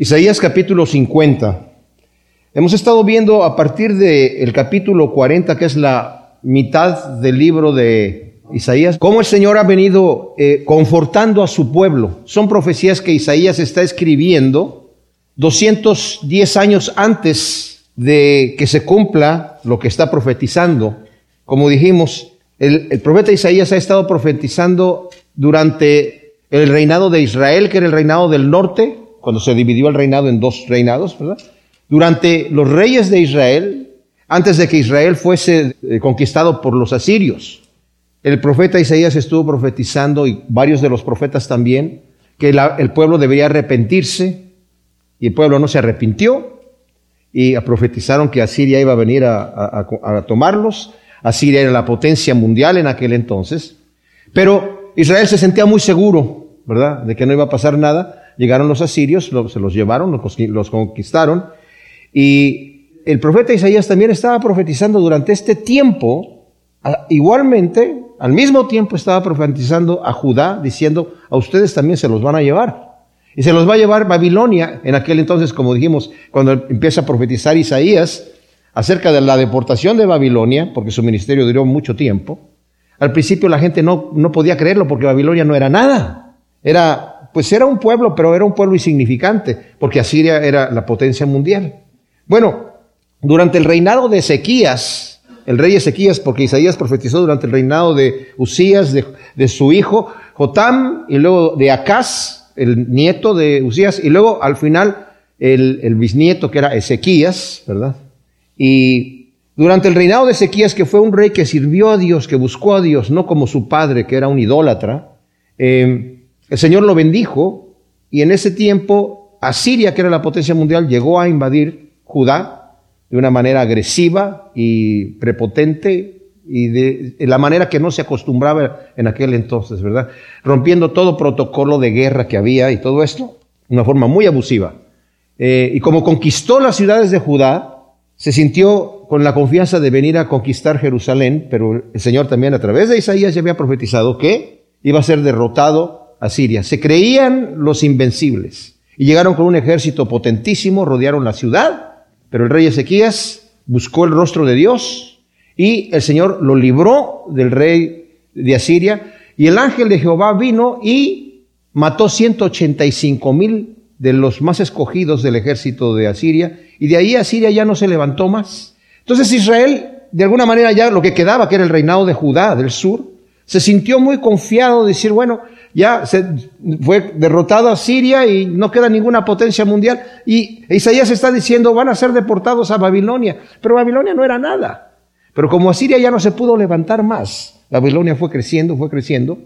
Isaías capítulo 50. Hemos estado viendo a partir del capítulo 40, que es la mitad del libro de Isaías, cómo el Señor ha venido eh, confortando a su pueblo. Son profecías que Isaías está escribiendo 210 años antes de que se cumpla lo que está profetizando. Como dijimos, el, el profeta Isaías ha estado profetizando durante el reinado de Israel, que era el reinado del norte, cuando se dividió el reinado en dos reinados, ¿verdad? Durante los reyes de Israel, antes de que Israel fuese eh, conquistado por los asirios. El profeta Isaías estuvo profetizando, y varios de los profetas también, que el pueblo debería arrepentirse, y el pueblo no se arrepintió, y profetizaron que Asiria iba a venir a, a tomarlos. Asiria era la potencia mundial en aquel entonces, pero Israel se sentía muy seguro, ¿verdad?, de que no iba a pasar nada, Llegaron los asirios, se los llevaron, los conquistaron. Y el profeta Isaías también estaba profetizando durante este tiempo, igualmente, al mismo tiempo estaba profetizando a Judá, diciendo, a ustedes también se los van a llevar. Y se los va a llevar Babilonia, en aquel entonces, como dijimos, cuando empieza a profetizar Isaías acerca de la deportación de Babilonia, porque su ministerio duró mucho tiempo. Al principio la gente no, no podía creerlo porque Babilonia no era nada. Era pues era un pueblo, pero era un pueblo insignificante, porque Asiria era la potencia mundial. Bueno, durante el reinado de Ezequías, el rey Ezequías, porque Isaías profetizó durante el reinado de Usías, de, su hijo Jotam, y luego de Acaz, el nieto de Usías, y luego al final el, el bisnieto que era Ezequías, ¿verdad? Y durante el reinado de Ezequías, que fue un rey que sirvió a Dios, que buscó a Dios, no como su padre, que era un idólatra, eh, el Señor lo bendijo y en ese tiempo Asiria, que era la potencia mundial, llegó a invadir Judá de una manera agresiva y prepotente y de, la manera que no se acostumbraba en aquel entonces, ¿verdad? Rompiendo todo protocolo de guerra que había y todo esto, de una forma muy abusiva. Eh, y como conquistó las ciudades de Judá, se sintió con la confianza de venir a conquistar Jerusalén, pero el Señor también a través de Isaías ya había profetizado que iba a ser derrotado Asiria. Se creían los invencibles y llegaron con un ejército potentísimo, rodearon la ciudad, pero el rey Ezequías buscó el rostro de Dios y el Señor lo libró del rey de Asiria y el ángel de Jehová vino y mató 185 mil de los más escogidos del ejército de Asiria y de ahí Asiria ya no se levantó más. Entonces Israel, de alguna manera ya lo que quedaba, que era el reinado de Judá del sur, se sintió muy confiado de decir, bueno, ya se fue derrotada Siria y no queda ninguna potencia mundial. Y Isaías está diciendo, van a ser deportados a Babilonia. Pero Babilonia no era nada. Pero como Asiria ya no se pudo levantar más, Babilonia fue creciendo, fue creciendo.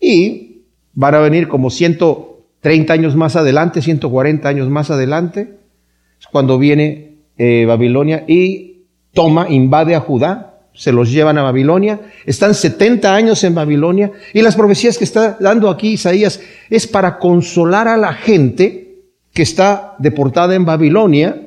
Y van a venir como 130 años más adelante, 140 años más adelante, cuando viene eh, Babilonia y toma, invade a Judá se los llevan a Babilonia, están 70 años en Babilonia y las profecías que está dando aquí Isaías es para consolar a la gente que está deportada en Babilonia,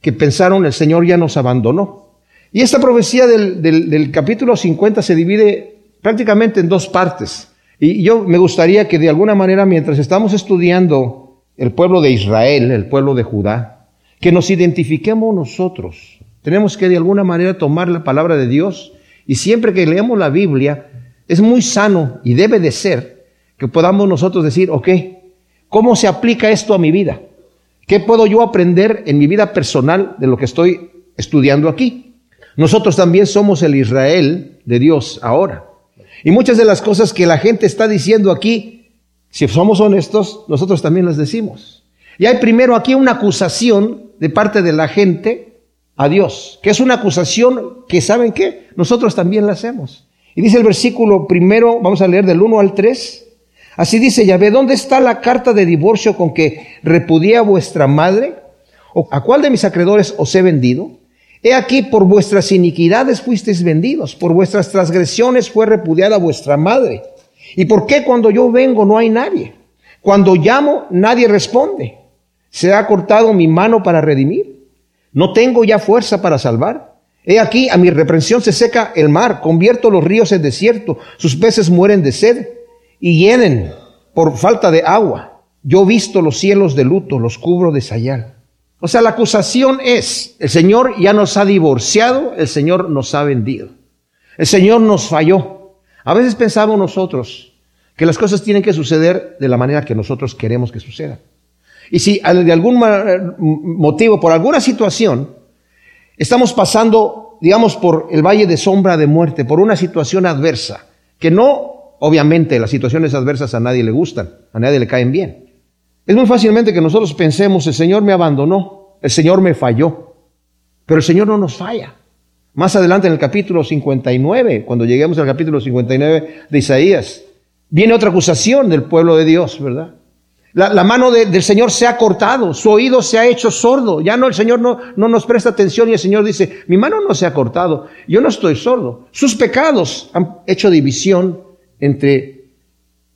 que pensaron el Señor ya nos abandonó. Y esta profecía del, del capítulo 50 se divide prácticamente en dos partes. Y yo me gustaría que de alguna manera, mientras estamos estudiando el pueblo de Israel, el pueblo de Judá, que nos identifiquemos nosotros tenemos que de alguna manera tomar la palabra de Dios y siempre que leemos la Biblia es muy sano y debe de ser que podamos nosotros decir, ok, ¿cómo se aplica esto a mi vida? ¿Qué puedo yo aprender en mi vida personal de lo que estoy estudiando aquí? Nosotros también somos el Israel de Dios ahora. Y muchas de las cosas que la gente está diciendo aquí, si somos honestos, nosotros también las decimos. Y hay primero aquí una acusación de parte de la gente a Dios, que es una acusación que, ¿saben qué? Nosotros también la hacemos. Y dice el versículo primero, vamos a leer del 1 al 3. Así dice Yahvé, ¿dónde está la carta de divorcio con que repudié a vuestra madre? ¿O a cuál de mis acreedores os he vendido? He aquí, por vuestras iniquidades fuisteis vendidos, por vuestras transgresiones fue repudiada vuestra madre. ¿Y por qué cuando yo vengo no hay nadie? Cuando llamo, nadie responde. ¿Se ha cortado mi mano para redimir? ¿No tengo ya fuerza para salvar? He aquí, a mi reprensión se seca el mar, convierto los ríos en desierto, sus peces mueren de sed y llenen por falta de agua. yo visto los cielos de luto, los cubro de sayal. O sea, la acusación es, el Señor ya nos ha divorciado, el Señor nos ha vendido. El Señor nos falló. A veces pensamos nosotros que las cosas tienen que suceder de la manera que nosotros queremos que sucedan. Y si de algún motivo, por alguna situación, estamos pasando, digamos, por el valle de sombra de muerte, por una situación adversa, que no, obviamente, las situaciones adversas a nadie le gustan, a nadie le caen bien. Es muy fácilmente que nosotros pensemos, el Señor me abandonó, el Señor me falló, pero el Señor no nos falla. Más adelante en el capítulo 59, cuando lleguemos al capítulo 59 de Isaías, viene otra acusación del pueblo de Dios, ¿verdad? La, mano del Señor se ha cortado, su oído se ha hecho sordo. Ya no, el Señor no, no nos presta atención y el Señor dice, mi mano no se ha cortado, yo no estoy sordo. Sus pecados han hecho división entre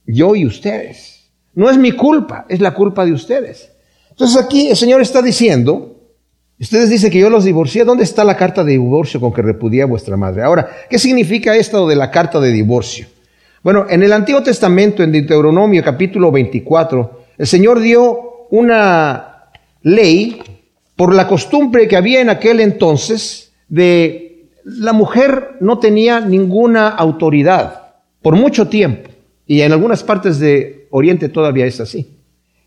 yo y ustedes. No es mi culpa, es la culpa de ustedes. Entonces aquí el Señor está diciendo, ustedes dicen que yo los divorcié, ¿dónde está la carta de divorcio con que repudié a vuestra madre? Ahora, ¿qué significa esto de la carta de divorcio? Bueno, en el Antiguo Testamento, en Deuteronomio capítulo 24, el Señor dio una ley por la costumbre que había en aquel entonces de la mujer no tenía ninguna autoridad por mucho tiempo y en algunas partes de Oriente todavía es así.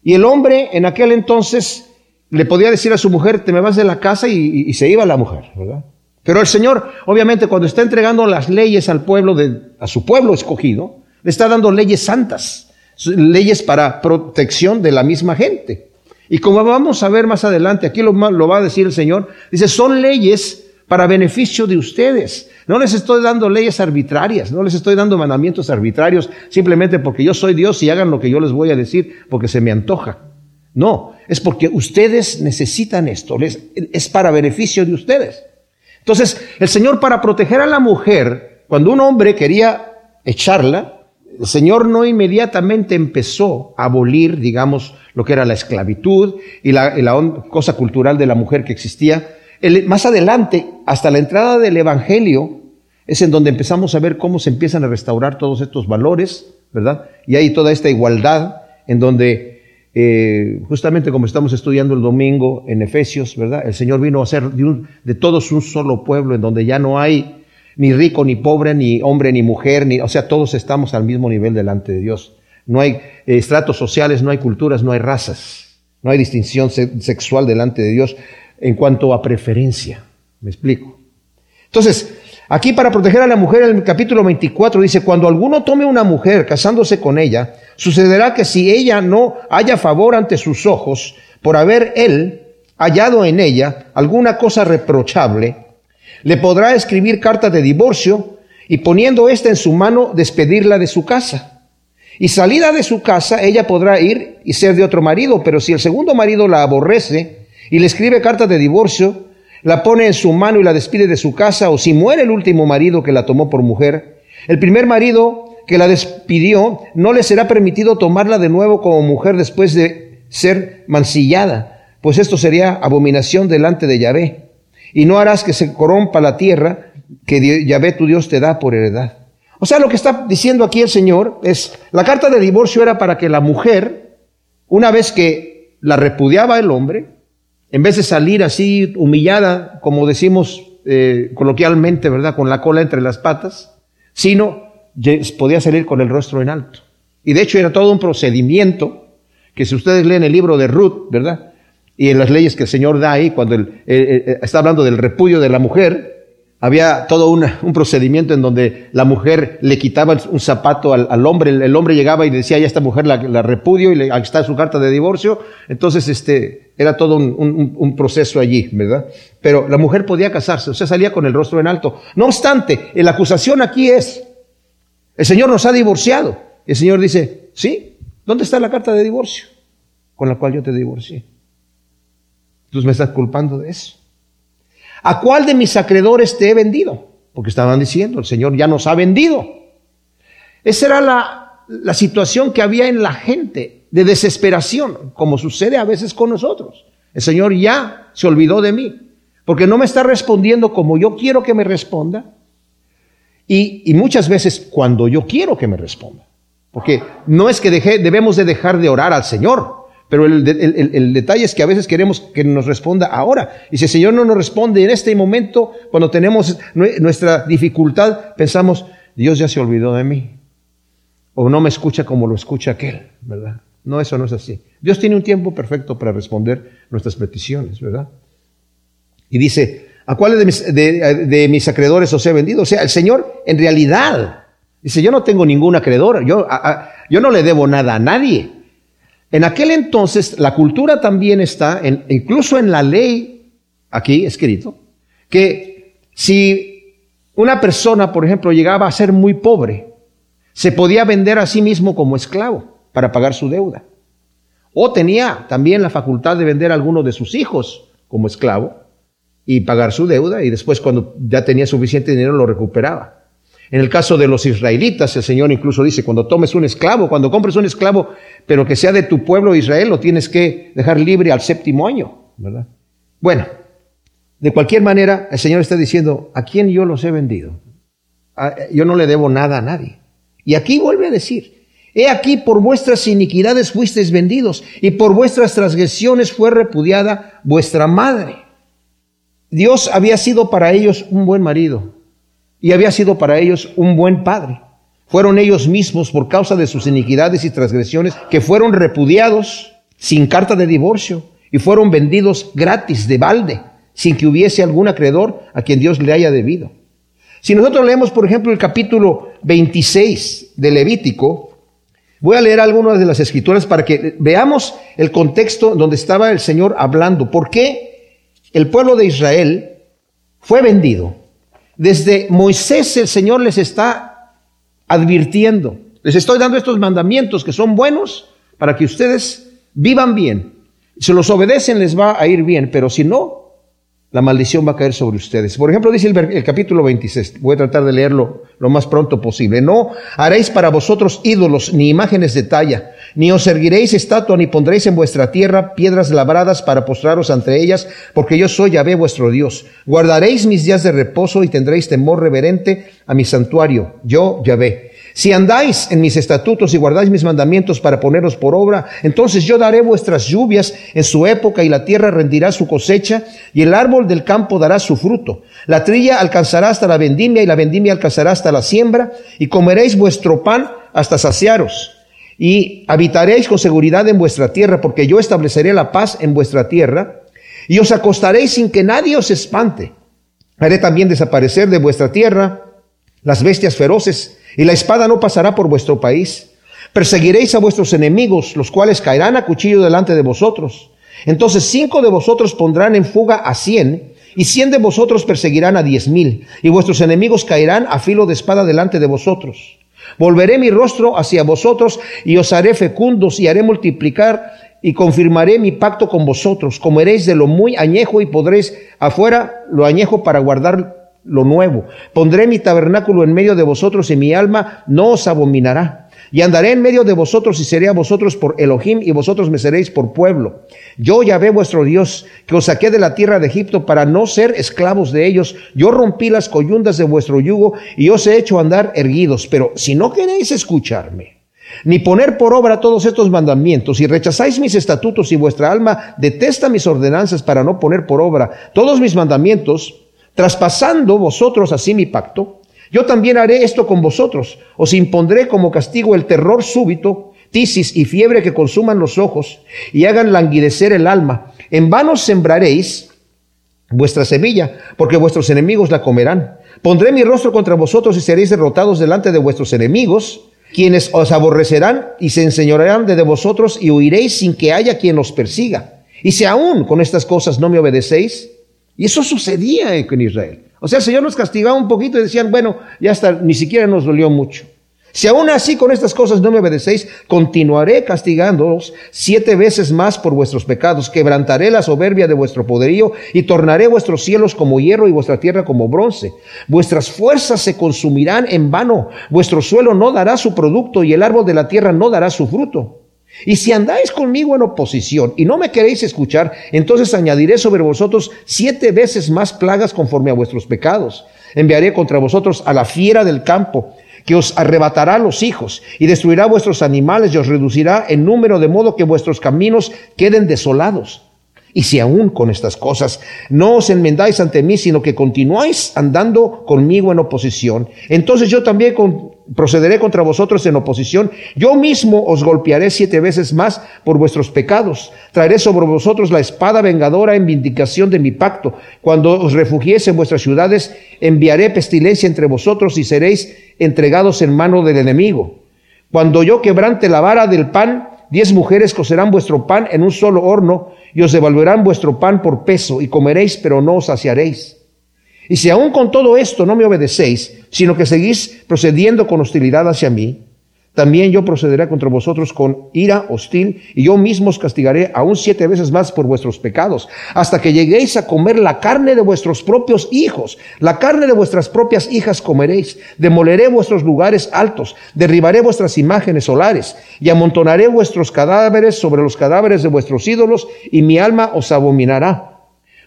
Y el hombre en aquel entonces le podía decir a su mujer, te me vas de la casa y, se iba la mujer, ¿verdad? Pero el Señor, obviamente, cuando está entregando las leyes al pueblo, de, a su pueblo escogido, le está dando leyes santas, leyes para protección de la misma gente. Y como vamos a ver más adelante, aquí lo, va a decir el Señor, dice, son leyes para beneficio de ustedes. No les estoy dando leyes arbitrarias, no les estoy dando mandamientos arbitrarios simplemente porque yo soy Dios y hagan lo que yo les voy a decir porque se me antoja. No, es porque ustedes necesitan esto, es para beneficio de ustedes. Entonces, el Señor para proteger a la mujer, cuando un hombre quería echarla, el Señor no inmediatamente empezó a abolir, digamos, lo que era la esclavitud y la, cosa cultural de la mujer que existía, más adelante, hasta la entrada del Evangelio, es en donde empezamos a ver cómo se empiezan a restaurar todos estos valores, ¿verdad? Y hay toda esta igualdad en donde, eh, justamente como estamos estudiando el domingo en Efesios, ¿verdad? El Señor vino a ser de todos un solo pueblo, en donde ya no hay ni rico ni pobre, ni hombre ni mujer, ni, o sea, todos estamos al mismo nivel delante de Dios. No hay estratos sociales, no hay culturas, no hay razas, no hay distinción sexual delante de Dios en cuanto a preferencia. ¿Me explico? Entonces, aquí para proteger a la mujer, en el capítulo 24 dice, cuando alguno tome una mujer casándose con ella, sucederá que si ella no haya favor ante sus ojos, por haber él hallado en ella alguna cosa reprochable, le podrá escribir carta de divorcio y poniendo ésta en su mano despedirla de su casa. Y salida de su casa, ella podrá ir y ser de otro marido, pero si el segundo marido la aborrece, y le escribe carta de divorcio, la pone en su mano y la despide de su casa, o si muere el último marido que la tomó por mujer, el primer marido que la despidió no le será permitido tomarla de nuevo como mujer después de ser mancillada, pues esto sería abominación delante de Yahvé. Y no harás que se corrompa la tierra que Yahvé tu Dios te da por heredad. O sea, lo que está diciendo aquí el Señor es, la carta de divorcio era para que la mujer, una vez que la repudiaba el hombre, en vez de salir así humillada, como decimos eh, coloquialmente, ¿verdad? Con la cola entre las patas, sino podía salir con el rostro en alto. Y de hecho era todo un procedimiento que si ustedes leen el libro de Ruth, ¿verdad? Y en las leyes que el Señor da ahí, cuando está hablando del repudio de la mujer, había todo un procedimiento en donde la mujer le quitaba un zapato al, hombre, el, hombre llegaba y decía, ya esta mujer la, repudio y le, aquí está su carta de divorcio. Entonces, este, era todo un, proceso allí, ¿verdad? Pero la mujer podía casarse, o sea, salía con el rostro en alto. No obstante, la acusación aquí es, el Señor nos ha divorciado. El Señor dice, ¿sí? ¿Dónde está la carta de divorcio con la cual yo te divorcié? Entonces me estás culpando de eso. ¿A cuál de mis acreedores te he vendido? Porque estaban diciendo, el Señor ya nos ha vendido. Esa era la, la situación que había en la gente de desesperación, como sucede a veces con nosotros. El Señor ya se olvidó de mí, porque no me está respondiendo como yo quiero que me responda, y, y muchas veces cuando yo quiero que me responda. Porque no es que debemos de dejar de orar al Señor, pero el, el, detalle es que a veces queremos que nos responda ahora. Y si el Señor no nos responde en este momento, cuando tenemos nuestra dificultad, pensamos, Dios ya se olvidó de mí. O no me escucha como lo escucha aquel, ¿verdad? No, eso no es así. Dios tiene un tiempo perfecto para responder nuestras peticiones, ¿verdad? Y dice, ¿a cuáles de mis, de, mis acreedores os he vendido? O sea, el Señor en realidad dice, yo no tengo ningún acreedor, yo, yo no le debo nada a nadie. En aquel entonces la cultura también está, en, incluso en la ley, aquí escrito, que si una persona, por ejemplo, llegaba a ser muy pobre, se podía vender a sí mismo como esclavo para pagar su deuda. O tenía también la facultad de vender a alguno de sus hijos como esclavo y pagar su deuda y después cuando ya tenía suficiente dinero lo recuperaba. En el caso de los israelitas, el Señor incluso dice, cuando tomes un esclavo, cuando compres un esclavo, pero que sea de tu pueblo Israel, lo tienes que dejar libre al séptimo año, ¿verdad? Bueno, de cualquier manera, el Señor está diciendo, ¿a quién yo los he vendido? Yo no le debo nada a nadie. Y aquí vuelve a decir, he aquí por vuestras iniquidades fuisteis vendidos y por vuestras transgresiones fue repudiada vuestra madre. Dios había sido para ellos un buen marido y había sido para ellos un buen padre. Fueron ellos mismos, por causa de sus iniquidades y transgresiones, que fueron repudiados sin carta de divorcio y fueron vendidos gratis de balde, sin que hubiese algún acreedor a quien Dios le haya debido. Si nosotros leemos, por ejemplo, el capítulo 26 de Levítico, voy a leer algunas de las escrituras para que veamos el contexto donde estaba el Señor hablando. ¿Por qué el pueblo de Israel fue vendido. Desde Moisés el Señor les está advirtiendo. Les estoy dando estos mandamientos que son buenos para que ustedes vivan bien. Si los obedecen les va a ir bien, pero si no, la maldición va a caer sobre ustedes. Por ejemplo, dice el, capítulo 26, voy a tratar de leerlo lo más pronto posible. No haréis para vosotros ídolos ni imágenes de talla, ni os erguiréis estatua, ni pondréis en vuestra tierra piedras labradas para postraros ante ellas, porque yo soy Yahvé vuestro Dios. Guardaréis mis días de reposo y tendréis temor reverente a mi santuario, yo Yahvé. Si andáis en mis estatutos y guardáis mis mandamientos para poneros por obra, entonces yo daré vuestras lluvias en su época y la tierra rendirá su cosecha y el árbol del campo dará su fruto. La trilla alcanzará hasta la vendimia y la vendimia alcanzará hasta la siembra y comeréis vuestro pan hasta saciaros. Y habitaréis con seguridad en vuestra tierra porque yo estableceré la paz en vuestra tierra y os acostaréis sin que nadie os espante. Haré también desaparecer de vuestra tierra las bestias feroces y la espada no pasará por vuestro país. Perseguiréis a vuestros enemigos, los cuales caerán a cuchillo delante de vosotros. Entonces cinco de vosotros pondrán en fuga a cien, y cien de vosotros perseguirán a diez mil, y vuestros enemigos caerán a filo de espada delante de vosotros. Volveré mi rostro hacia vosotros y os haré fecundos y haré multiplicar y confirmaré mi pacto con vosotros. Comeréis de lo muy añejo y podréis afuera lo añejo para guardar lo nuevo. Pondré mi tabernáculo en medio de vosotros y mi alma no os abominará. Y andaré en medio de vosotros y seré a vosotros por Elohim y vosotros me seréis por pueblo. Yo Yahvé vuestro Dios, que os saqué de la tierra de Egipto para no ser esclavos de ellos. Yo rompí las coyundas de vuestro yugo y os he hecho andar erguidos. Pero si no queréis escucharme, ni poner por obra todos estos mandamientos, y rechazáis mis estatutos y vuestra alma detesta mis ordenanzas para no poner por obra todos mis mandamientos, traspasando vosotros así mi pacto, yo también haré esto con vosotros. Os impondré como castigo el terror súbito, tisis y fiebre que consuman los ojos y hagan languidecer el alma. En vano sembraréis vuestra semilla, porque vuestros enemigos la comerán. Pondré mi rostro contra vosotros y seréis derrotados delante de vuestros enemigos, quienes os aborrecerán y se enseñorearán de vosotros y huiréis sin que haya quien os persiga. Y si aún con estas cosas no me obedecéis, y eso sucedía en Israel. O sea, el Señor nos castigaba un poquito y decían, bueno, ya hasta ni siquiera nos dolió mucho. Si aún así con estas cosas no me obedecéis, continuaré castigándoos siete veces más por vuestros pecados, quebrantaré la soberbia de vuestro poderío y tornaré vuestros cielos como hierro y vuestra tierra como bronce. Vuestras fuerzas se consumirán en vano, vuestro suelo no dará su producto y el árbol de la tierra no dará su fruto. Y si andáis conmigo en oposición y no me queréis escuchar, entonces añadiré sobre vosotros siete veces más plagas conforme a vuestros pecados. Enviaré contra vosotros a la fiera del campo, que os arrebatará los hijos y destruirá vuestros animales y os reducirá en número de modo que vuestros caminos queden desolados. Y si aún con estas cosas no os enmendáis ante mí, sino que continuáis andando conmigo en oposición, entonces yo también procederé contra vosotros en oposición. Yo mismo os golpearé siete veces más por vuestros pecados. Traeré sobre vosotros la espada vengadora en vindicación de mi pacto. Cuando os refugiéis en vuestras ciudades, enviaré pestilencia entre vosotros y seréis entregados en mano del enemigo. Cuando yo quebrante la vara del pan, diez mujeres cocerán vuestro pan en un solo horno y os devolverán vuestro pan por peso y comeréis, pero no os saciaréis. Y si aún con todo esto no me obedecéis, sino que seguís procediendo con hostilidad hacia mí, también yo procederé contra vosotros con ira hostil, y yo mismo os castigaré aún siete veces más por vuestros pecados, hasta que lleguéis a comer la carne de vuestros propios hijos, la carne de vuestras propias hijas comeréis, demoleré vuestros lugares altos, derribaré vuestras imágenes solares, y amontonaré vuestros cadáveres sobre los cadáveres de vuestros ídolos, y mi alma os abominará.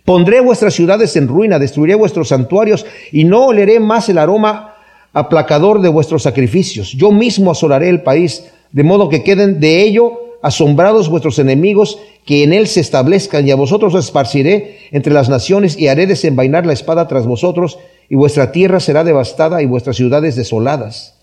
Pondré vuestras ciudades en ruina, destruiré vuestros santuarios, y no oleré más el aroma aplacador de vuestros sacrificios. Yo mismo asolaré el país, de modo que queden de ello asombrados vuestros enemigos, que en él se establezcan, y a vosotros os esparciré entre las naciones, y haré desenvainar la espada tras vosotros, y vuestra tierra será devastada y vuestras ciudades desoladas.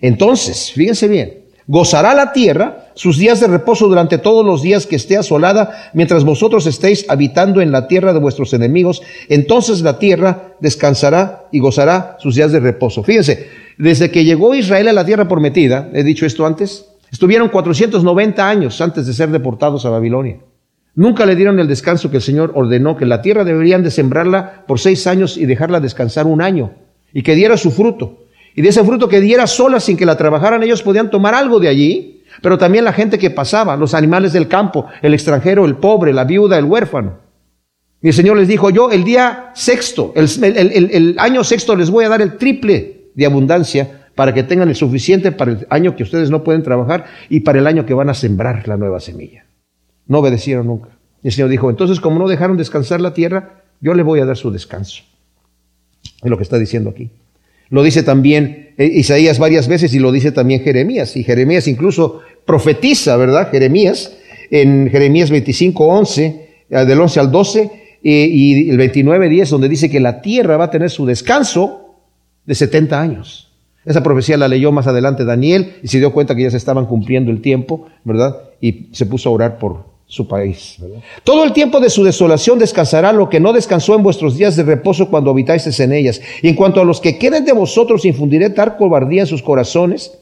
Entonces, fíjense bien, Gozará la tierra sus días de reposo durante todos los días que esté asolada, mientras vosotros estéis habitando en la tierra de vuestros enemigos. Entonces la tierra descansará y gozará sus días de reposo. Fíjense, desde que llegó Israel a la tierra prometida, he dicho esto antes, estuvieron 490 años antes de ser deportados a Babilonia. Nunca le dieron el descanso que el Señor ordenó, que la tierra deberían de sembrarla por seis años y dejarla descansar un año y que diera su fruto. Y de ese fruto que diera sola sin que la trabajaran, ellos podían tomar algo de allí, pero también la gente que pasaba, los animales del campo, el extranjero, el pobre, la viuda, el huérfano. Y el Señor les dijo, yo el día sexto, el, año sexto les voy a dar el triple de abundancia para que tengan el suficiente para el año que ustedes no pueden trabajar y para el año que van a sembrar la nueva semilla. No obedecieron nunca. Y el Señor dijo, entonces como no dejaron descansar la tierra, yo le voy a dar su descanso. Es lo que está diciendo aquí. Lo dice también eh, Isaías varias veces y lo dice también Jeremías. Y Jeremías incluso profetiza, ¿verdad? Jeremías en Jeremías 25, 11, eh, del 11 al 12 eh, y el 29, 10, donde dice que la tierra va a tener su descanso de 70 años. Esa profecía la leyó más adelante Daniel y se dio cuenta que ya se estaban cumpliendo el tiempo, ¿verdad? Y se puso a orar por, su país. Todo el tiempo de su desolación descansará lo que no descansó en vuestros días de reposo cuando habitáis en ellas. Y en cuanto a los que queden de vosotros, infundiré tal cobardía en sus corazones,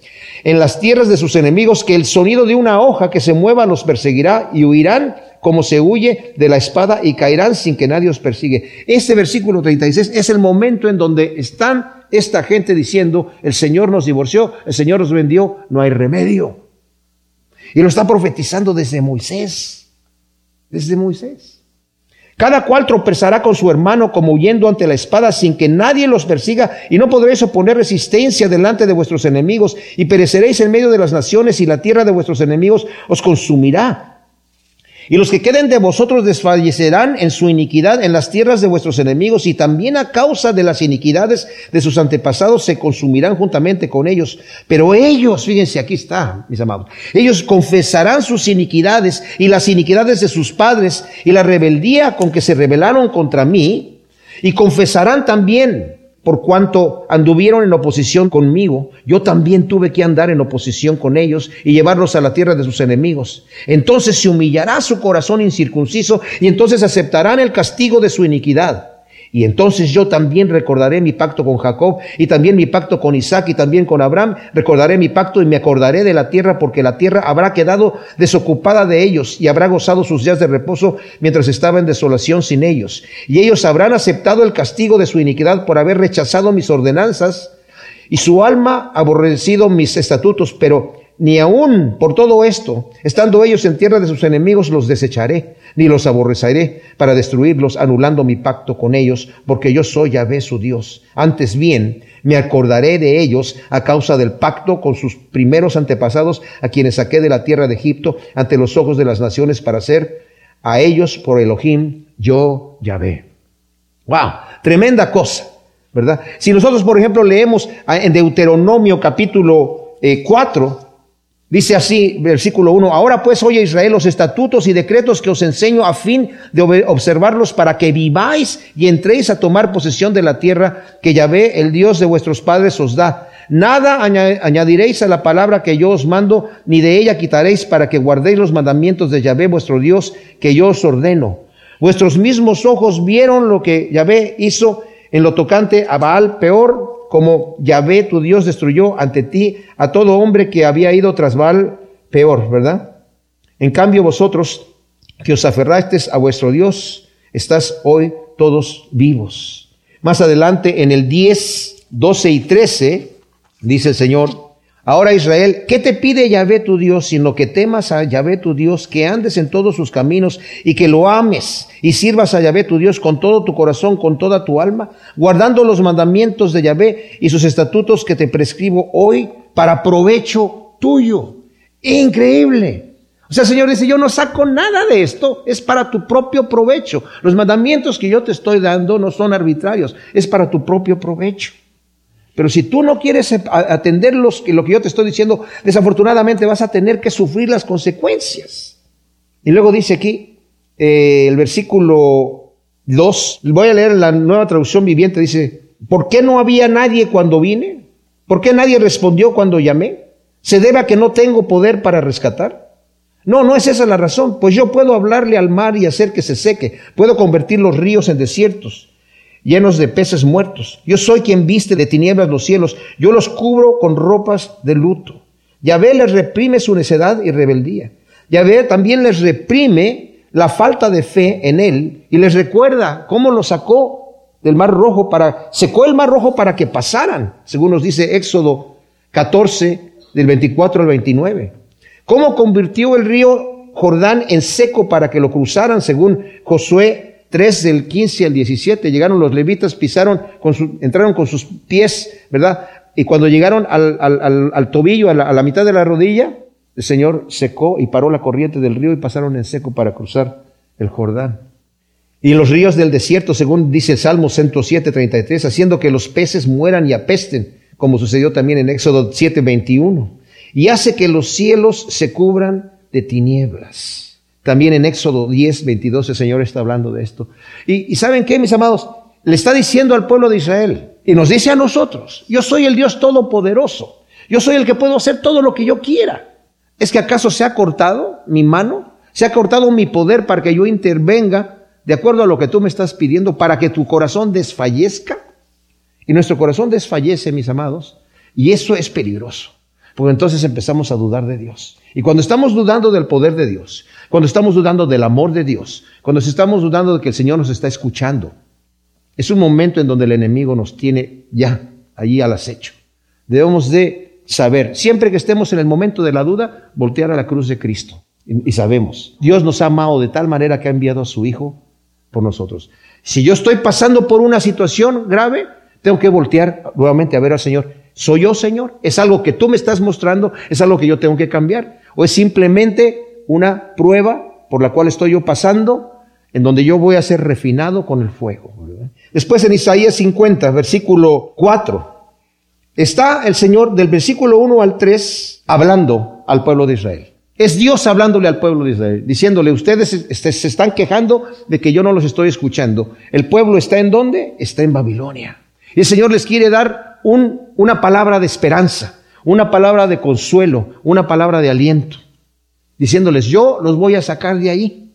en las tierras de sus enemigos, que el sonido de una hoja que se mueva los perseguirá y huirán como se huye de la espada y caerán sin que nadie os persigue. Este versículo 36 es el momento en donde están esta gente diciendo, el Señor nos divorció, el Señor nos vendió, no hay remedio. Y lo está profetizando desde Moisés. Desde Moisés. Cada cual tropezará con su hermano como huyendo ante la espada sin que nadie los persiga y no podréis oponer resistencia delante de vuestros enemigos y pereceréis en medio de las naciones y la tierra de vuestros enemigos os consumirá. Y los que queden de vosotros desfallecerán en su iniquidad en las tierras de vuestros enemigos, y también a causa de las iniquidades de sus antepasados se consumirán juntamente con ellos. Pero ellos, fíjense, aquí está, mis amados, ellos confesarán sus iniquidades y las iniquidades de sus padres y la rebeldía con que se rebelaron contra mí, y confesarán también por cuanto anduvieron en oposición conmigo, yo también tuve que andar en oposición con ellos y llevarlos a la tierra de sus enemigos. Entonces se humillará su corazón incircunciso y entonces aceptarán el castigo de su iniquidad. Y entonces yo también recordaré mi pacto con Jacob y también mi pacto con Isaac y también con Abraham. Recordaré mi pacto y me acordaré de la tierra porque la tierra habrá quedado desocupada de ellos y habrá gozado sus días de reposo mientras estaba en desolación sin ellos. Y ellos habrán aceptado el castigo de su iniquidad por haber rechazado mis ordenanzas y su alma aborrecido mis estatutos, pero ni aún por todo esto, estando ellos en tierra de sus enemigos, los desecharé ni los aborreceré para destruirlos, anulando mi pacto con ellos, porque yo soy Yahvé su Dios. Antes bien, me acordaré de ellos a causa del pacto con sus primeros antepasados, a quienes saqué de la tierra de Egipto ante los ojos de las naciones para ser a ellos por Elohim, yo Yahvé. Wow, tremenda cosa. ¿verdad? Si nosotros, por ejemplo, leemos en Deuteronomio capítulo 4, eh, dice así, versículo 1, ahora pues oye Israel los estatutos y decretos que os enseño a fin de observarlos para que viváis y entréis a tomar posesión de la tierra que Yahvé, el Dios de vuestros padres, os da. Nada añadiréis a la palabra que yo os mando, ni de ella quitaréis para que guardéis los mandamientos de Yahvé, vuestro Dios, que yo os ordeno. Vuestros mismos ojos vieron lo que Yahvé hizo en lo tocante a Baal peor, como Yahvé tu Dios destruyó ante ti a todo hombre que había ido tras Baal peor, ¿verdad? En cambio vosotros que os aferrasteis a vuestro Dios, estás hoy todos vivos. Más adelante en el 10, 12 y 13 dice el Señor, Ahora Israel, ¿qué te pide Yahvé tu Dios, sino que temas a Yahvé tu Dios, que andes en todos sus caminos y que lo ames y sirvas a Yahvé tu Dios con todo tu corazón, con toda tu alma, guardando los mandamientos de Yahvé y sus estatutos que te prescribo hoy para provecho tuyo? Increíble. O sea, el Señor dice, yo no saco nada de esto, es para tu propio provecho. Los mandamientos que yo te estoy dando no son arbitrarios, es para tu propio provecho. Pero si tú no quieres atender lo que yo te estoy diciendo, desafortunadamente vas a tener que sufrir las consecuencias. Y luego dice aquí, eh, el versículo 2, voy a leer la nueva traducción viviente, dice, ¿por qué no había nadie cuando vine? ¿Por qué nadie respondió cuando llamé? ¿Se debe a que no tengo poder para rescatar? No, no es esa la razón, pues yo puedo hablarle al mar y hacer que se seque, puedo convertir los ríos en desiertos llenos de peces muertos. Yo soy quien viste de tinieblas los cielos. Yo los cubro con ropas de luto. Yahvé les reprime su necedad y rebeldía. Yahvé también les reprime la falta de fe en él y les recuerda cómo lo sacó del mar rojo para, secó el mar rojo para que pasaran, según nos dice Éxodo 14 del 24 al 29. Cómo convirtió el río Jordán en seco para que lo cruzaran, según Josué 3 del 15 al 17, llegaron los levitas, pisaron, con su, entraron con sus pies, ¿verdad? Y cuando llegaron al, tobillo, a la, a la, mitad de la rodilla, el Señor secó y paró la corriente del río y pasaron en seco para cruzar el Jordán. Y los ríos del desierto, según dice el Salmo 107, 33, haciendo que los peces mueran y apesten, como sucedió también en Éxodo 7, 21. Y hace que los cielos se cubran de tinieblas. También en Éxodo 10, 22 el Señor está hablando de esto. Y, ¿saben qué, mis amados? Le está diciendo al pueblo de Israel y nos dice a nosotros, yo soy el Dios todopoderoso, yo soy el que puedo hacer todo lo que yo quiera. ¿Es que acaso se ha cortado mi mano? ¿Se ha cortado mi poder para que yo intervenga de acuerdo a lo que tú me estás pidiendo para que tu corazón desfallezca? Y nuestro corazón desfallece, mis amados, y eso es peligroso, porque entonces empezamos a dudar de Dios. Y cuando estamos dudando del poder de Dios, cuando estamos dudando del amor de Dios, cuando estamos dudando de que el Señor nos está escuchando, es un momento en donde el enemigo nos tiene ya allí al acecho. Debemos de saber, siempre que estemos en el momento de la duda, voltear a la cruz de Cristo. Y, sabemos, Dios nos ha amado de tal manera que ha enviado a su Hijo por nosotros. Si yo estoy pasando por una situación grave, tengo que voltear nuevamente a ver al Señor. ¿Soy yo, Señor? ¿Es algo que tú me estás mostrando? ¿Es algo que yo tengo que cambiar? ¿O es simplemente una prueba por la cual estoy yo pasando, en donde yo voy a ser refinado con el fuego? Después en Isaías 50, versículo 4, está el Señor del versículo 1 al 3 hablando al pueblo de Israel. Es Dios hablándole al pueblo de Israel, diciéndole, ustedes se están quejando de que yo no los estoy escuchando. El pueblo está en dónde? Está en Babilonia. Y el Señor les quiere dar un, una palabra de esperanza una palabra de consuelo, una palabra de aliento, diciéndoles, yo los voy a sacar de ahí.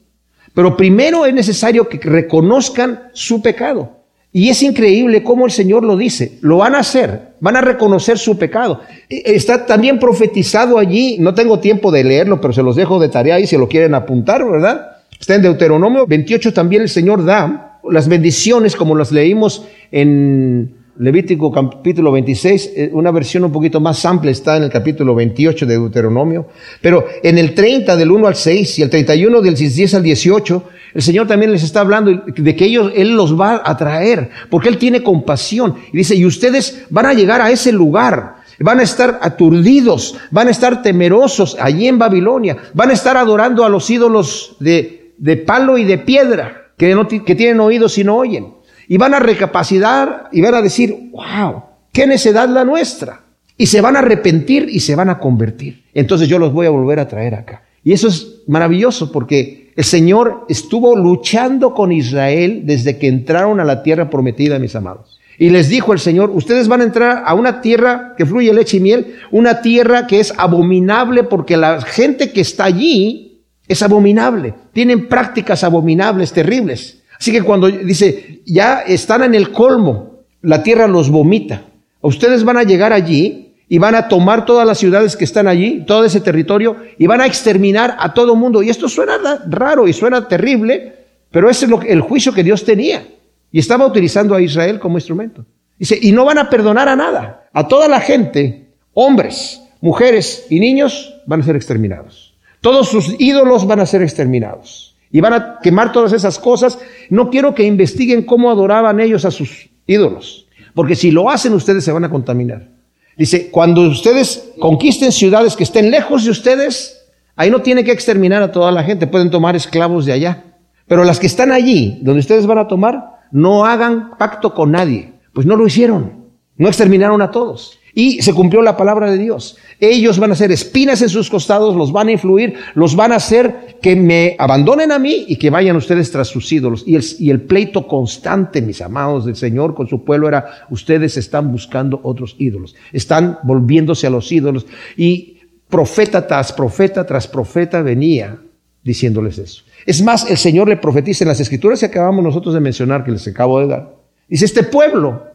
Pero primero es necesario que reconozcan su pecado. Y es increíble cómo el Señor lo dice. Lo van a hacer, van a reconocer su pecado. E, está también profetizado allí, no tengo tiempo de leerlo, pero se los dejo de tarea y si lo quieren apuntar, ¿verdad? Está en Deuteronomio 28 también el Señor da las bendiciones como las leímos en Levítico capítulo 26, eh, una versión un poquito más amplia está en el capítulo 28 de Deuteronomio, pero en el 30 del 1 al 6 y el 31 del 10 al 18, el Señor también les está hablando de que ellos, Él los va a traer, porque Él tiene compasión. Y dice, y ustedes van a llegar a ese lugar, van a estar aturdidos, van a estar temerosos allí en Babilonia, van a estar adorando a los ídolos de, de palo y de piedra, que, no, que tienen oídos y no oyen y van a recapacitar y van a decir, wow, qué necedad la nuestra. Y se van a arrepentir y se van a convertir. Entonces yo los voy a volver a traer acá. Y eso es maravilloso porque el Señor estuvo luchando con Israel desde que entraron a la tierra prometida, mis amados. Y les dijo el Señor, ustedes van a entrar a una tierra que fluye leche y miel, una tierra que es abominable porque la gente que está allí es abominable. Tienen prácticas abominables, terribles. Así que cuando dice, ya están en el colmo, la tierra los vomita. Ustedes van a llegar allí y van a tomar todas las ciudades que están allí, todo ese territorio, y van a exterminar a todo mundo. Y esto suena raro y suena terrible, pero ese es lo, el juicio que Dios tenía. Y estaba utilizando a Israel como instrumento. Dice, y no van a perdonar a nada. A toda la gente, hombres, mujeres y niños, van a ser exterminados. Todos sus ídolos van a ser exterminados y van a quemar todas esas cosas. No quiero que investiguen cómo adoraban ellos a sus ídolos, porque si lo hacen ustedes se van a contaminar. Dice, cuando ustedes conquisten ciudades que estén lejos de ustedes, ahí no tiene que exterminar a toda la gente, pueden tomar esclavos de allá. Pero las que están allí, donde ustedes van a tomar, no hagan pacto con nadie, pues no lo hicieron, no exterminaron a todos. Y se cumplió la palabra de Dios. Ellos van a ser espinas en sus costados, los van a influir, los van a hacer que me abandonen a mí y que vayan ustedes tras sus ídolos. Y el, y el pleito constante, mis amados del Señor, con su pueblo era, ustedes están buscando otros ídolos, están volviéndose a los ídolos. Y profeta tras profeta tras profeta venía diciéndoles eso. Es más, el Señor le profetiza en las escrituras que acabamos nosotros de mencionar, que les acabo de dar. Dice, este pueblo,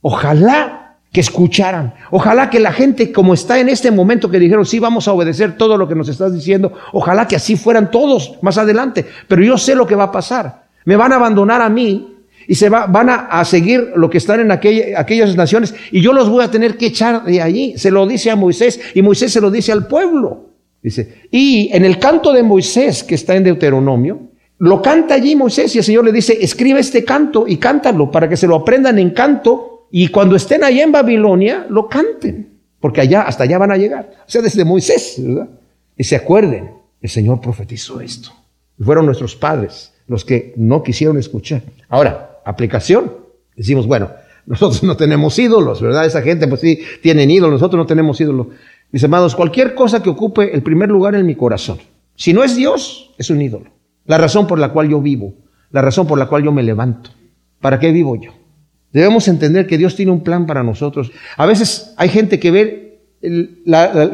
ojalá que escucharan. Ojalá que la gente, como está en este momento, que dijeron, sí, vamos a obedecer todo lo que nos estás diciendo, ojalá que así fueran todos más adelante. Pero yo sé lo que va a pasar. Me van a abandonar a mí y se va, van a, seguir lo que están en aquellas naciones y yo los voy a tener que echar de allí. Se lo dice a Moisés y Moisés se lo dice al pueblo. Dice, y en el canto de Moisés que está en Deuteronomio, lo canta allí Moisés y el Señor le dice, escribe este canto y cántalo para que se lo aprendan en canto y cuando estén allá en Babilonia, lo canten, porque allá, hasta allá van a llegar. O sea, desde Moisés, ¿verdad? Y se acuerden, el Señor profetizó esto. Y fueron nuestros padres los que no quisieron escuchar. Ahora, aplicación. Decimos, bueno, nosotros no tenemos ídolos, ¿verdad? Esa gente pues sí tienen ídolos, nosotros no tenemos ídolos. Mis amados, cualquier cosa que ocupe el primer lugar en mi corazón, si no es Dios, es un ídolo. La razón por la cual yo vivo, la razón por la cual yo me levanto. ¿Para qué vivo yo? Debemos entender que Dios tiene un plan para nosotros. A veces hay gente que ve la,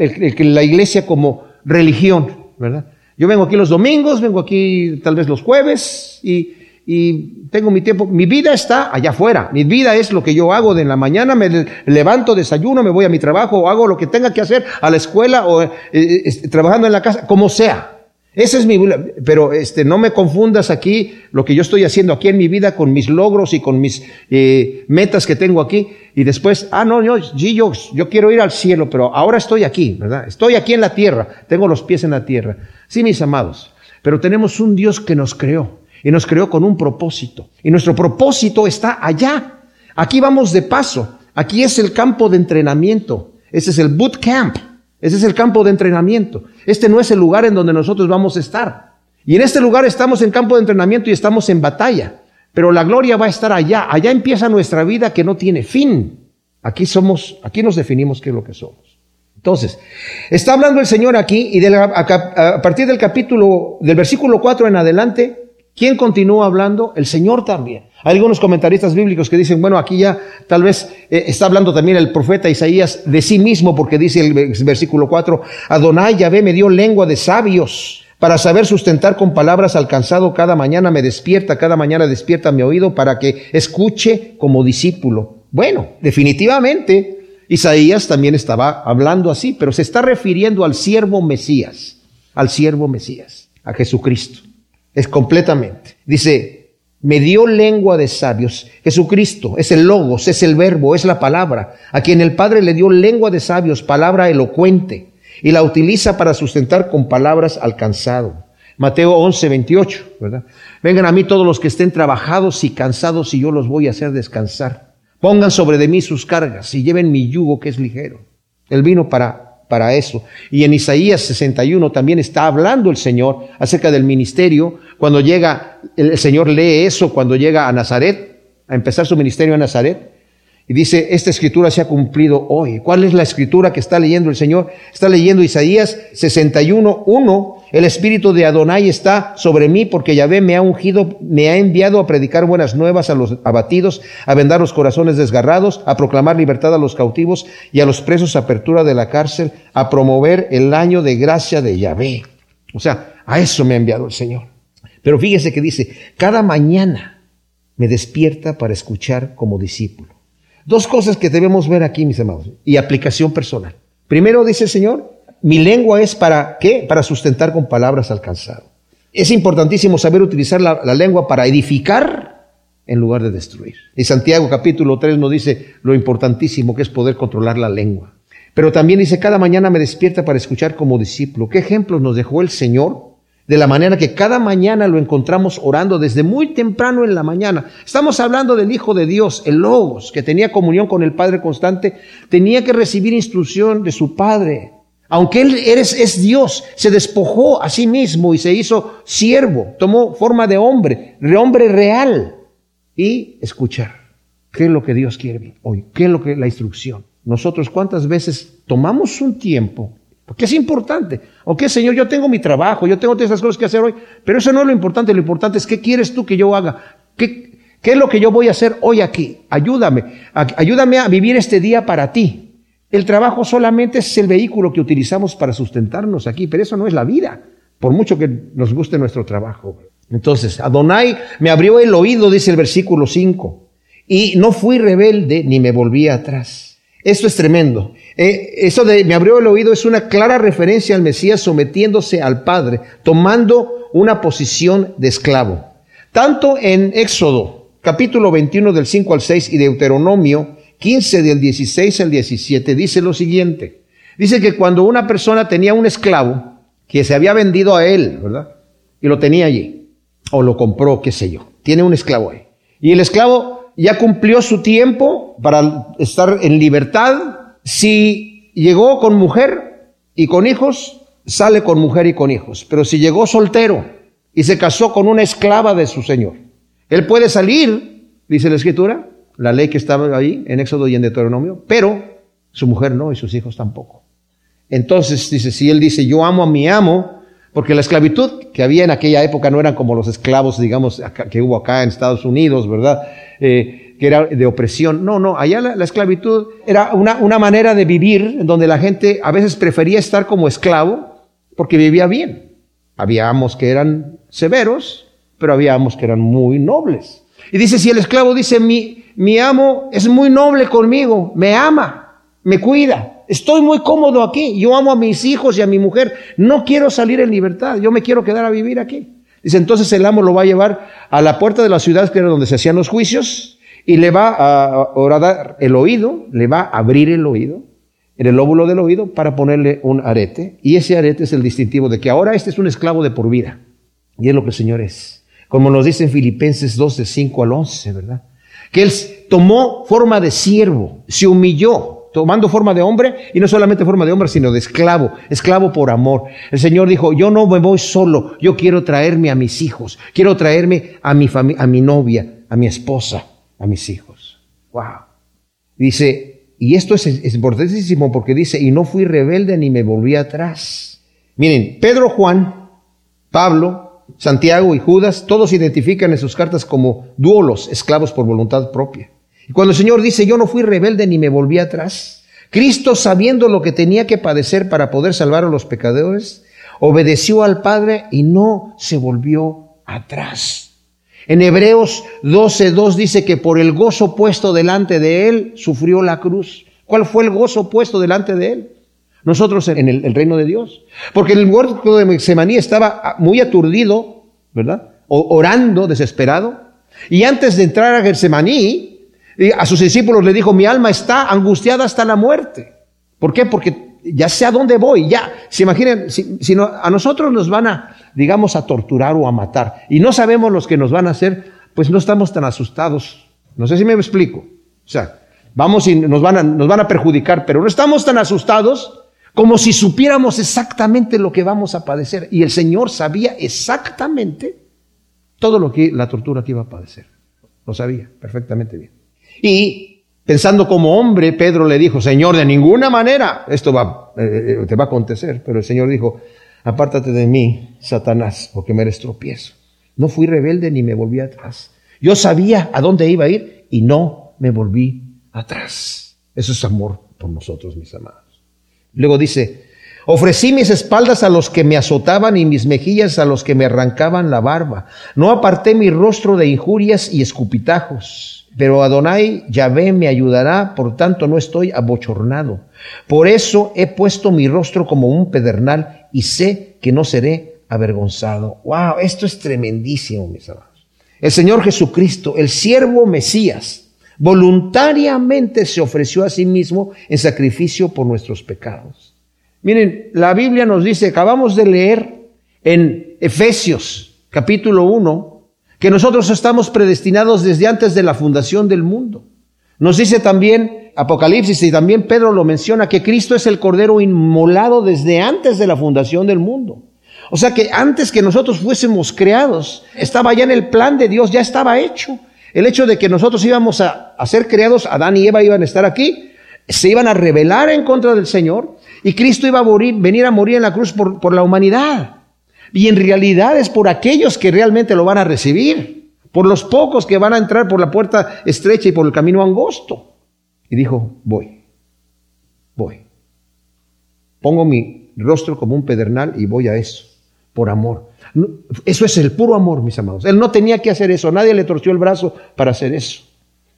iglesia como religión, ¿verdad? Yo vengo aquí los domingos, vengo aquí tal vez los jueves y, y, tengo mi tiempo. Mi vida está allá afuera. Mi vida es lo que yo hago de la mañana, me levanto, desayuno, me voy a mi trabajo o hago lo que tenga que hacer a la escuela o eh, eh, trabajando en la casa, como sea. Ese es mi, pero este, no me confundas aquí lo que yo estoy haciendo aquí en mi vida con mis logros y con mis eh, metas que tengo aquí y después, ah, no, yo, yo, yo quiero ir al cielo, pero ahora estoy aquí, ¿verdad? Estoy aquí en la tierra, tengo los pies en la tierra. Sí, mis amados, pero tenemos un Dios que nos creó y nos creó con un propósito y nuestro propósito está allá. Aquí vamos de paso, aquí es el campo de entrenamiento, ese es el boot camp. Ese es el campo de entrenamiento. Este no es el lugar en donde nosotros vamos a estar. Y en este lugar estamos en campo de entrenamiento y estamos en batalla. Pero la gloria va a estar allá. Allá empieza nuestra vida que no tiene fin. Aquí somos, aquí nos definimos qué es lo que somos. Entonces, está hablando el Señor aquí y de a, partir del capítulo, del versículo 4 en adelante, ¿quién continúa hablando? El Señor también. Hay algunos comentaristas bíblicos que dicen, bueno, aquí ya tal vez eh, está hablando también el profeta Isaías de sí mismo, porque dice el versículo 4, Adonai Yahvé me dio lengua de sabios para saber sustentar con palabras alcanzado cada mañana me despierta, cada mañana despierta mi oído para que escuche como discípulo. Bueno, definitivamente Isaías también estaba hablando así, pero se está refiriendo al siervo Mesías, al siervo Mesías, a Jesucristo. Es completamente. Dice, me dio lengua de sabios. Jesucristo es el logos, es el verbo, es la palabra, a quien el Padre le dio lengua de sabios, palabra elocuente, y la utiliza para sustentar con palabras alcanzado. Mateo 11, 28, ¿verdad? Vengan a mí todos los que estén trabajados y cansados y yo los voy a hacer descansar. Pongan sobre de mí sus cargas y lleven mi yugo que es ligero. Él vino para para eso. Y en Isaías 61 también está hablando el Señor acerca del ministerio. Cuando llega, el Señor lee eso cuando llega a Nazaret, a empezar su ministerio en Nazaret. Y dice, esta escritura se ha cumplido hoy. ¿Cuál es la escritura que está leyendo el Señor? Está leyendo Isaías 61, 1. El espíritu de Adonai está sobre mí porque Yahvé me ha ungido, me ha enviado a predicar buenas nuevas a los abatidos, a vendar los corazones desgarrados, a proclamar libertad a los cautivos y a los presos apertura de la cárcel, a promover el año de gracia de Yahvé. O sea, a eso me ha enviado el Señor. Pero fíjese que dice, cada mañana me despierta para escuchar como discípulo. Dos cosas que debemos ver aquí, mis amados, y aplicación personal. Primero dice el Señor, mi lengua es para qué? Para sustentar con palabras alcanzado. Es importantísimo saber utilizar la, lengua para edificar en lugar de destruir. Y Santiago capítulo 3 nos dice lo importantísimo que es poder controlar la lengua. Pero también dice, cada mañana me despierta para escuchar como discípulo. ¿Qué ejemplos nos dejó el Señor de la manera que cada mañana lo encontramos orando desde muy temprano en la mañana. Estamos hablando del Hijo de Dios, el Logos, que tenía comunión con el Padre constante, tenía que recibir instrucción de su Padre. Aunque Él eres, es Dios, se despojó a sí mismo y se hizo siervo, tomó forma de hombre, de hombre real. Y escuchar, ¿qué es lo que Dios quiere hoy? ¿Qué es lo que la instrucción? Nosotros cuántas veces tomamos un tiempo porque es importante. Ok, Señor, yo tengo mi trabajo, yo tengo todas esas cosas que hacer hoy, pero eso no es lo importante. Lo importante es qué quieres tú que yo haga. ¿Qué, qué es lo que yo voy a hacer hoy aquí? Ayúdame. ayúdame a vivir este día para ti. El trabajo solamente es el vehículo que utilizamos para sustentarnos aquí, pero eso no es la vida, por mucho que nos guste nuestro trabajo. Entonces, Adonai me abrió el oído, dice el versículo 5, y no fui rebelde ni me volví atrás. Esto es tremendo. Eh, eso de me abrió el oído es una clara referencia al Mesías sometiéndose al Padre, tomando una posición de esclavo. Tanto en Éxodo, capítulo 21 del 5 al 6 y Deuteronomio 15 del 16 al 17 dice lo siguiente. Dice que cuando una persona tenía un esclavo que se había vendido a él, ¿verdad? Y lo tenía allí, o lo compró, qué sé yo, tiene un esclavo ahí. Y el esclavo ya cumplió su tiempo para estar en libertad, si llegó con mujer y con hijos, sale con mujer y con hijos. Pero si llegó soltero y se casó con una esclava de su señor, él puede salir, dice la escritura, la ley que estaba ahí en Éxodo y en Deuteronomio, pero su mujer no y sus hijos tampoco. Entonces dice, si él dice, yo amo a mi amo, porque la esclavitud que había en aquella época no eran como los esclavos, digamos, que hubo acá en Estados Unidos, ¿verdad? Eh, que era de opresión. No, no, allá la, esclavitud era una, una, manera de vivir donde la gente a veces prefería estar como esclavo porque vivía bien. Habíamos que eran severos, pero habíamos que eran muy nobles. Y dice, si el esclavo dice, mi, mi amo es muy noble conmigo, me ama, me cuida, estoy muy cómodo aquí, yo amo a mis hijos y a mi mujer, no quiero salir en libertad, yo me quiero quedar a vivir aquí. Dice, entonces el amo lo va a llevar a la puerta de la ciudad, que era donde se hacían los juicios, y le va a orar el oído, le va a abrir el oído, en el lóbulo del oído, para ponerle un arete. Y ese arete es el distintivo de que ahora este es un esclavo de por vida. Y es lo que el Señor es. Como nos dice en Filipenses 2, de 5 al 11, ¿verdad? Que Él tomó forma de siervo, se humilló, tomando forma de hombre, y no solamente forma de hombre, sino de esclavo, esclavo por amor. El Señor dijo, yo no me voy solo, yo quiero traerme a mis hijos, quiero traerme a mi, a mi novia, a mi esposa a mis hijos. Wow. Dice, y esto es, importantísimo porque dice, y no fui rebelde ni me volví atrás. Miren, Pedro, Juan, Pablo, Santiago y Judas, todos identifican en sus cartas como duolos, esclavos por voluntad propia. Y cuando el Señor dice, yo no fui rebelde ni me volví atrás, Cristo, sabiendo lo que tenía que padecer para poder salvar a los pecadores, obedeció al Padre y no se volvió atrás. En Hebreos 12.2 dice que por el gozo puesto delante de él sufrió la cruz. ¿Cuál fue el gozo puesto delante de él? Nosotros en el, reino de Dios. Porque el huerto de Semaní estaba muy aturdido, ¿verdad? orando, desesperado. Y antes de entrar a Getsemaní, a sus discípulos le dijo, mi alma está angustiada hasta la muerte. ¿Por qué? Porque ya sé a dónde voy, ya. Se imaginen, si, a nosotros nos van a, digamos, a torturar o a matar y no sabemos los que nos van a hacer, pues no estamos tan asustados. No sé si me explico. O sea, vamos y nos van a, nos van a perjudicar, pero no estamos tan asustados como si supiéramos exactamente lo que vamos a padecer. Y el Señor sabía exactamente todo lo que la tortura que iba a padecer. lo sabía perfectamente bien. Y pensando como hombre, Pedro le dijo, Señor, de ninguna manera esto va, eh, te va a acontecer. Pero el Señor dijo, apártate de mí, Satanás, porque me eres tropiezo. No fui rebelde ni me volví atrás. Yo sabía a dónde iba a ir y no me volví atrás. Eso es amor por nosotros, mis amados. Luego dice, ofrecí mis espaldas a los que me azotaban y mis mejillas a los que me arrancaban la barba. No aparté mi rostro de injurias y escupitajos. Pero Adonai Yahvé me ayudará, por tanto no estoy abochornado. Por eso he puesto mi rostro como un pedernal y sé que no seré avergonzado. Wow, esto es tremendísimo, mis amados. El Señor Jesucristo, el siervo Mesías, voluntariamente se ofreció a sí mismo en sacrificio por nuestros pecados. Miren, la Biblia nos dice, acabamos de leer en Efesios capítulo 1, que nosotros estamos predestinados desde antes de la fundación del mundo. Nos dice también Apocalipsis y también Pedro lo menciona, que Cristo es el Cordero inmolado desde antes de la fundación del mundo. O sea que antes que nosotros fuésemos creados, estaba ya en el plan de Dios, ya estaba hecho. El hecho de que nosotros íbamos a, ser creados, Adán y Eva iban a estar aquí, se iban a rebelar en contra del Señor y Cristo iba a venir a morir en la cruz por, por la humanidad. Y en realidad es por aquellos que realmente lo van a recibir, por los pocos que van a entrar por la puerta estrecha y por el camino angosto. Y dijo, voy, voy. Pongo mi rostro como un pedernal y voy a eso, por amor. Eso es el puro amor, mis amados. Él no tenía que hacer eso, nadie le torció el brazo para hacer eso.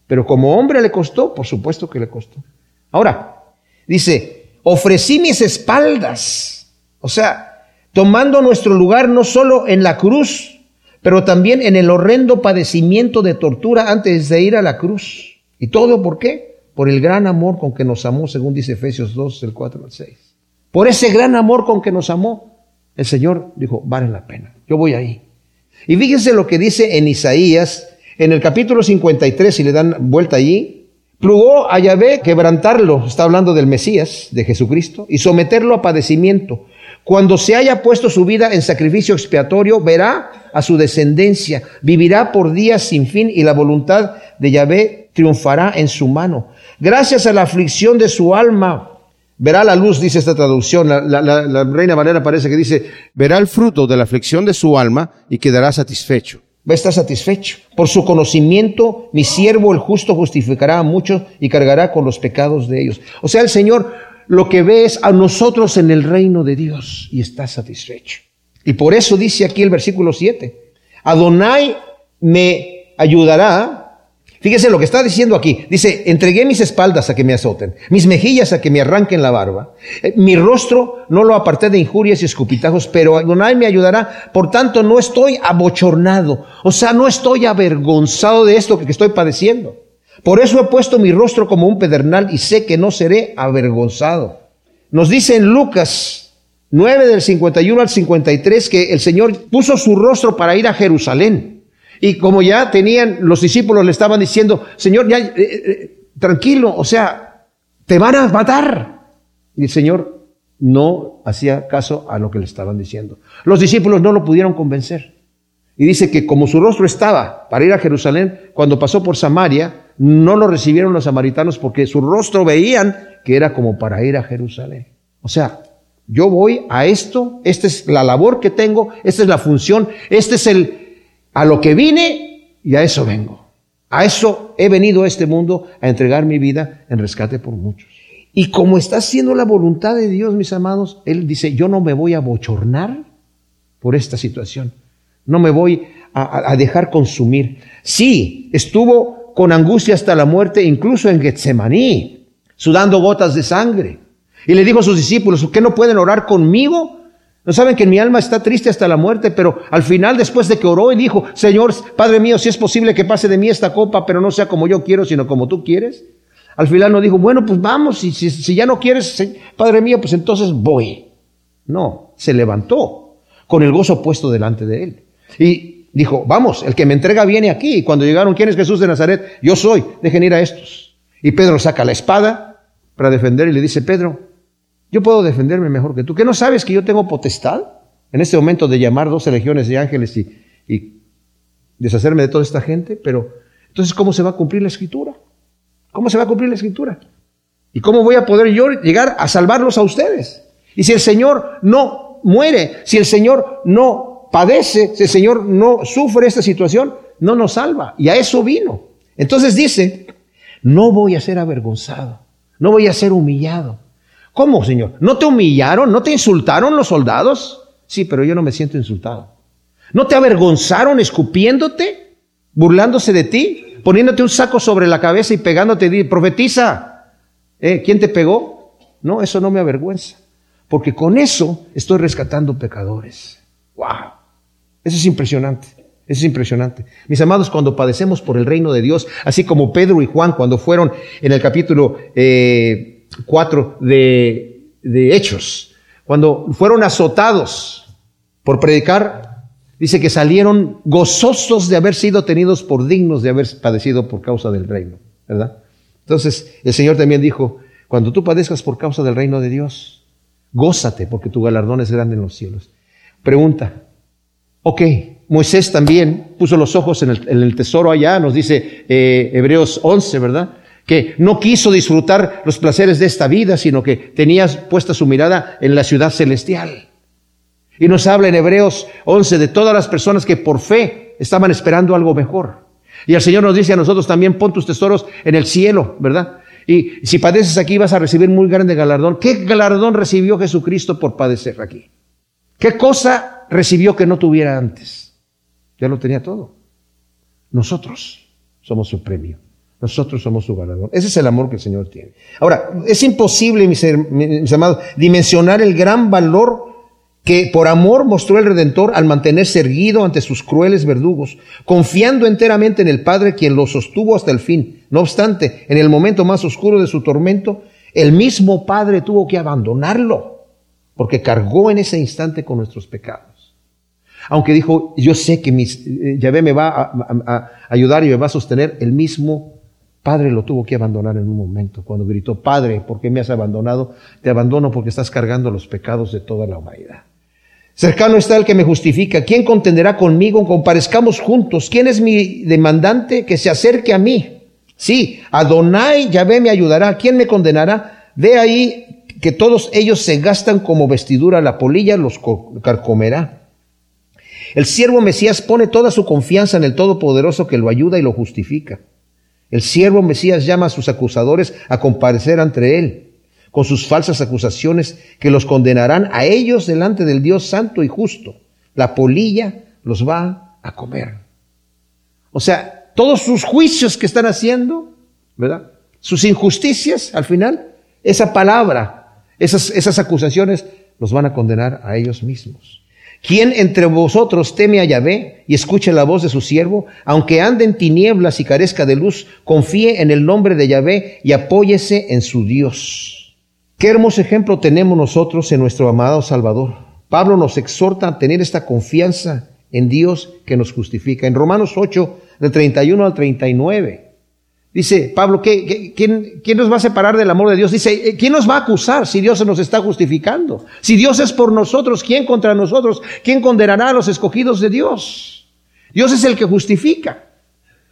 Pero como hombre le costó, por supuesto que le costó. Ahora, dice, ofrecí mis espaldas. O sea, tomando nuestro lugar no solo en la cruz, pero también en el horrendo padecimiento de tortura antes de ir a la cruz. ¿Y todo por qué? Por el gran amor con que nos amó, según dice Efesios 2, el 4 al 6. Por ese gran amor con que nos amó, el Señor dijo, vale la pena, yo voy ahí. Y fíjense lo que dice en Isaías, en el capítulo 53, si le dan vuelta allí, plugó a Yahvé quebrantarlo, está hablando del Mesías, de Jesucristo, y someterlo a padecimiento. Cuando se haya puesto su vida en sacrificio expiatorio, verá a su descendencia, vivirá por días sin fin y la voluntad de Yahvé triunfará en su mano. Gracias a la aflicción de su alma, Verá la luz, dice esta traducción. La, Reina Valera parece que dice, verá el fruto de la aflicción de su alma y quedará satisfecho. Va a estar satisfecho. Por su conocimiento, mi siervo el justo justificará a muchos y cargará con los pecados de ellos. O sea, el Señor lo que ve es a nosotros en el reino de Dios y está satisfecho. Y por eso dice aquí el versículo 7, Adonai me ayudará Fíjese lo que está diciendo aquí. Dice, entregué mis espaldas a que me azoten, mis mejillas a que me arranquen la barba. Eh, mi rostro no lo aparté de injurias y escupitajos, pero Adonai me ayudará. Por tanto, no estoy abochornado. O sea, no estoy avergonzado de esto que estoy padeciendo. Por eso he puesto mi rostro como un pedernal y sé que no seré avergonzado. Nos dice en Lucas 9 del 51 al 53 que el Señor puso su rostro para ir a Jerusalén. Y como ya tenían, los discípulos le estaban diciendo, Señor, ya, eh, eh, tranquilo, o sea, te van a matar. Y el Señor no hacía caso a lo que le estaban diciendo. Los discípulos no lo pudieron convencer. Y dice que como su rostro estaba para ir a Jerusalén, cuando pasó por Samaria, no lo recibieron los samaritanos porque su rostro veían que era como para ir a Jerusalén. O sea, yo voy a esto, esta es la labor que tengo, esta es la función, este es el, a lo que vine y a eso vengo. A eso he venido a este mundo a entregar mi vida en rescate por muchos. Y como está haciendo la voluntad de Dios, mis amados, Él dice, yo no me voy a bochornar por esta situación. No me voy a, dejar consumir. Sí, estuvo con angustia hasta la muerte, incluso en Getsemaní, sudando gotas de sangre. Y le dijo a sus discípulos, ¿qué no pueden orar conmigo? No saben que mi alma está triste hasta la muerte, pero al final, después de que oró y dijo, Señor, Padre mío, si es posible que pase de mí esta copa, pero no sea como yo quiero, sino como tú quieres. Al final no dijo, bueno, pues vamos, si, si ya no quieres, Padre mío, pues entonces voy. No, se levantó con el gozo puesto delante de él. Y dijo, vamos, el que me entrega viene aquí. Y cuando llegaron, ¿quién es Jesús de Nazaret? Yo soy, dejen ir a estos. Y Pedro saca la espada para defender y le dice, Pedro, yo puedo defenderme mejor que tú. ¿Qué no sabes que yo tengo potestad en este momento de llamar 12 legiones de ángeles y, deshacerme de toda esta gente? Pero Entonces, ¿cómo se va a cumplir la escritura? ¿Cómo se va a cumplir la escritura? ¿Y cómo voy a poder yo llegar a salvarlos a ustedes? Y si el Señor no muere, si el Señor no padece, si el Señor no sufre esta situación, no nos salva. Y a eso vino. Entonces dice, no voy a ser avergonzado, no voy a ser humillado. ¿Cómo, Señor? ¿No te humillaron? ¿No te insultaron los soldados? Sí, pero yo no me siento insultado. ¿No te avergonzaron escupiéndote, burlándose de ti, poniéndote un saco sobre la cabeza y pegándote? Profetiza, ¿eh? ¿quién te pegó? No, eso no me avergüenza, porque con eso estoy rescatando pecadores. ¡Wow! Eso es impresionante. Eso es impresionante. Mis amados, cuando padecemos por el reino de Dios, así como Pedro y Juan cuando fueron en el capítulo 4 eh, de, de Hechos, cuando fueron azotados por predicar, dice que salieron gozosos de haber sido tenidos por dignos de haber padecido por causa del reino, ¿verdad? Entonces, el Señor también dijo, cuando tú padezcas por causa del reino de Dios, gózate porque tu galardón es grande en los cielos. Pregunta, ok, Moisés también puso los ojos en el, tesoro allá, nos dice eh, Hebreos 11, ¿verdad? Que no quiso disfrutar los placeres de esta vida, sino que tenía puesta su mirada en la ciudad celestial. Y nos habla en Hebreos 11 de todas las personas que por fe estaban esperando algo mejor. Y el Señor nos dice a nosotros también, pon tus tesoros en el cielo, ¿verdad? Y si padeces aquí vas a recibir muy grande galardón. ¿Qué galardón recibió Jesucristo por padecer aquí? ¿Qué cosa recibió que no tuviera antes? Ya lo tenía todo. Nosotros somos su premio. Nosotros somos su galardón. Ese es el amor que el Señor tiene. Ahora, es imposible, mis, amados, dimensionar el gran valor que por amor mostró el Redentor al mantenerse erguido ante sus crueles verdugos, confiando enteramente en el Padre quien lo sostuvo hasta el fin. No obstante, en el momento más oscuro de su tormento, el mismo Padre tuvo que abandonarlo, porque cargó en ese instante con nuestros pecados. Aunque dijo, yo sé que mis, eh, Yahvé me va a, ayudar y me va a sostener, el mismo Padre lo tuvo que abandonar en un momento, cuando gritó, Padre, ¿por qué me has abandonado? Te abandono porque estás cargando los pecados de toda la humanidad. Cercano está el que me justifica. ¿Quién contenderá conmigo? Comparezcamos juntos. ¿Quién es mi demandante? Que se acerque a mí. Sí, Adonai Yahvé me ayudará. ¿Quién me condenará? Ve ahí que todos ellos se gastan como vestidura, la polilla los carcomerá. El siervo Mesías pone toda su confianza en el Todopoderoso que lo ayuda y lo justifica. El siervo Mesías llama a sus acusadores a comparecer ante él con sus falsas acusaciones que los condenarán a ellos delante del Dios santo y justo. La polilla los va a comer. O sea, todos sus juicios que están haciendo, ¿verdad? Sus injusticias, al final, esa palabra, esas, esas acusaciones, los van a condenar a ellos mismos. ¿Quién entre vosotros teme a Yahvé y escuche la voz de su siervo? Aunque ande en tinieblas y carezca de luz, confíe en el nombre de Yahvé y apóyese en su Dios. Qué hermoso ejemplo tenemos nosotros en nuestro amado Salvador. Pablo nos exhorta a tener esta confianza en Dios que nos justifica. En Romanos 8, del 31 al 39. Dice Pablo, quién, nos va a separar del amor de Dios? Dice, eh, ¿quién nos va a acusar si Dios se nos está justificando? Si Dios es por nosotros, ¿quién contra nosotros? ¿Quién condenará a los escogidos de Dios? Dios es el que justifica.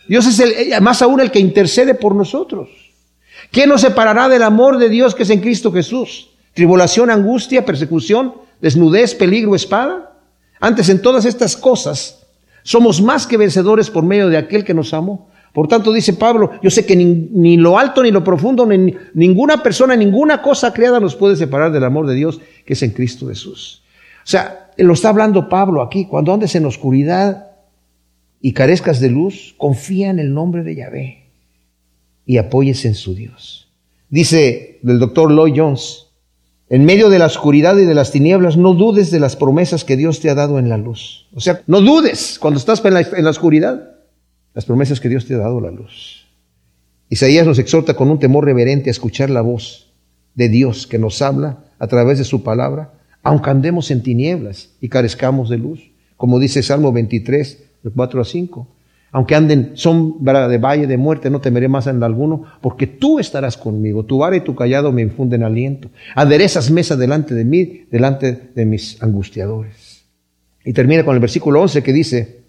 Dios es el, eh, más aún el que intercede por nosotros. ¿Quién nos separará del amor de Dios que es en Cristo Jesús? ¿Tribulación, angustia, persecución, desnudez, peligro, espada? Antes en todas estas cosas somos más que vencedores por medio de aquel que nos amó. Por tanto, dice Pablo, yo sé que ni, lo alto ni lo profundo, ni ninguna persona, ninguna cosa creada nos puede separar del amor de Dios que es en Cristo Jesús. O sea, lo está hablando Pablo aquí, cuando andes en oscuridad y carezcas de luz, confía en el nombre de Yahvé y apóyese en su Dios. Dice el doctor Lloyd Jones, en medio de la oscuridad y de las tinieblas, no dudes de las promesas que Dios te ha dado en la luz. O sea, no dudes cuando estás en la oscuridad las promesas que Dios te ha dado la luz. Isaías nos exhorta con un temor reverente a escuchar la voz de Dios que nos habla a través de su palabra, aunque andemos en tinieblas y carezcamos de luz, como dice Salmo 23, de 4 a 5. Aunque anden sombra de valle de muerte, no temeré más en alguno, porque tú estarás conmigo. Tu vara y tu callado me infunden aliento. Aderezas mesa delante de mí, delante de mis angustiadores. Y termina con el versículo 11 que dice,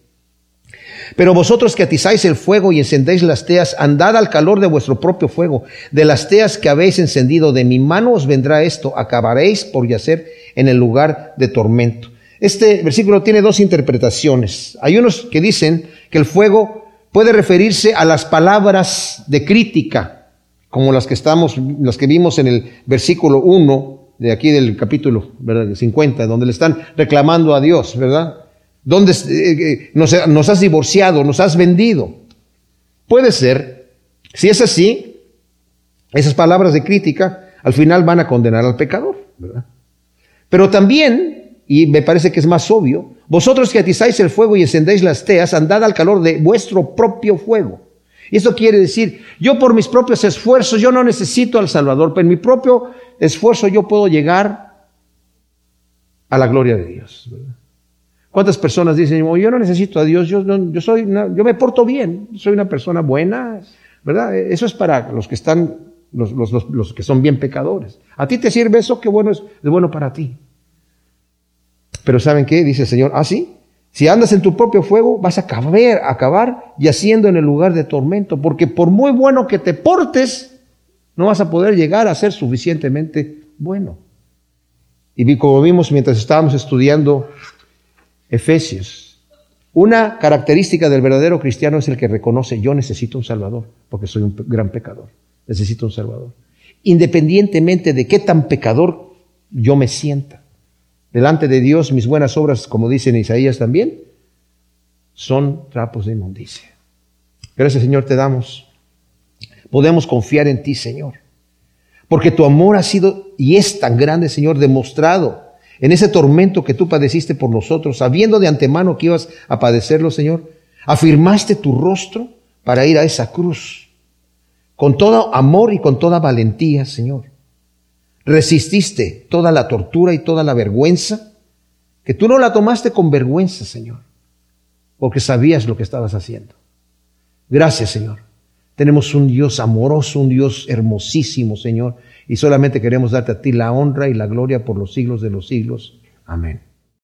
Pero vosotros que atizáis el fuego y encendéis las teas, andad al calor de vuestro propio fuego. De las teas que habéis encendido, de mi mano os vendrá esto, acabaréis por yacer en el lugar de tormento. Este versículo tiene dos interpretaciones. Hay unos que dicen que el fuego puede referirse a las palabras de crítica, como las que estamos, las que vimos en el versículo 1 de aquí del capítulo ¿verdad? 50, donde le están reclamando a Dios, ¿verdad? ¿Dónde eh, eh, nos, has divorciado, nos has vendido? Puede ser, si es así, esas palabras de crítica al final van a condenar al pecador, ¿verdad? Pero también, y me parece que es más obvio, vosotros que atizáis el fuego y encendéis las teas, andad al calor de vuestro propio fuego. Y eso quiere decir, yo por mis propios esfuerzos, yo no necesito al Salvador, pero en mi propio esfuerzo yo puedo llegar a la gloria de Dios. ¿verdad? ¿Cuántas personas dicen, oh, yo no necesito a Dios, yo, yo, soy yo me porto bien, soy una persona buena, ¿verdad? Eso es para los que están, los, los, los, que son bien pecadores. A ti te sirve eso, qué bueno es, es bueno para ti. Pero ¿saben qué? Dice el Señor, ah, sí, si andas en tu propio fuego, vas a acabar, acabar yaciendo en el lugar de tormento, porque por muy bueno que te portes, no vas a poder llegar a ser suficientemente bueno. Y como vimos mientras estábamos estudiando Efesios. Una característica del verdadero cristiano es el que reconoce, yo necesito un Salvador, porque soy un gran pecador, necesito un Salvador. Independientemente de qué tan pecador yo me sienta. Delante de Dios, mis buenas obras, como dice en Isaías también, son trapos de inmundicia. Gracias Señor te damos. Podemos confiar en ti, Señor. Porque tu amor ha sido y es tan grande, Señor, demostrado en ese tormento que tú padeciste por nosotros, sabiendo de antemano que ibas a padecerlo, Señor, afirmaste tu rostro para ir a esa cruz, con todo amor y con toda valentía, Señor. Resististe toda la tortura y toda la vergüenza, que tú no la tomaste con vergüenza, Señor, porque sabías lo que estabas haciendo. Gracias, Señor. Tenemos un Dios amoroso, un Dios hermosísimo, Señor, y solamente queremos darte a ti la honra y la gloria por los siglos de los siglos. Amén.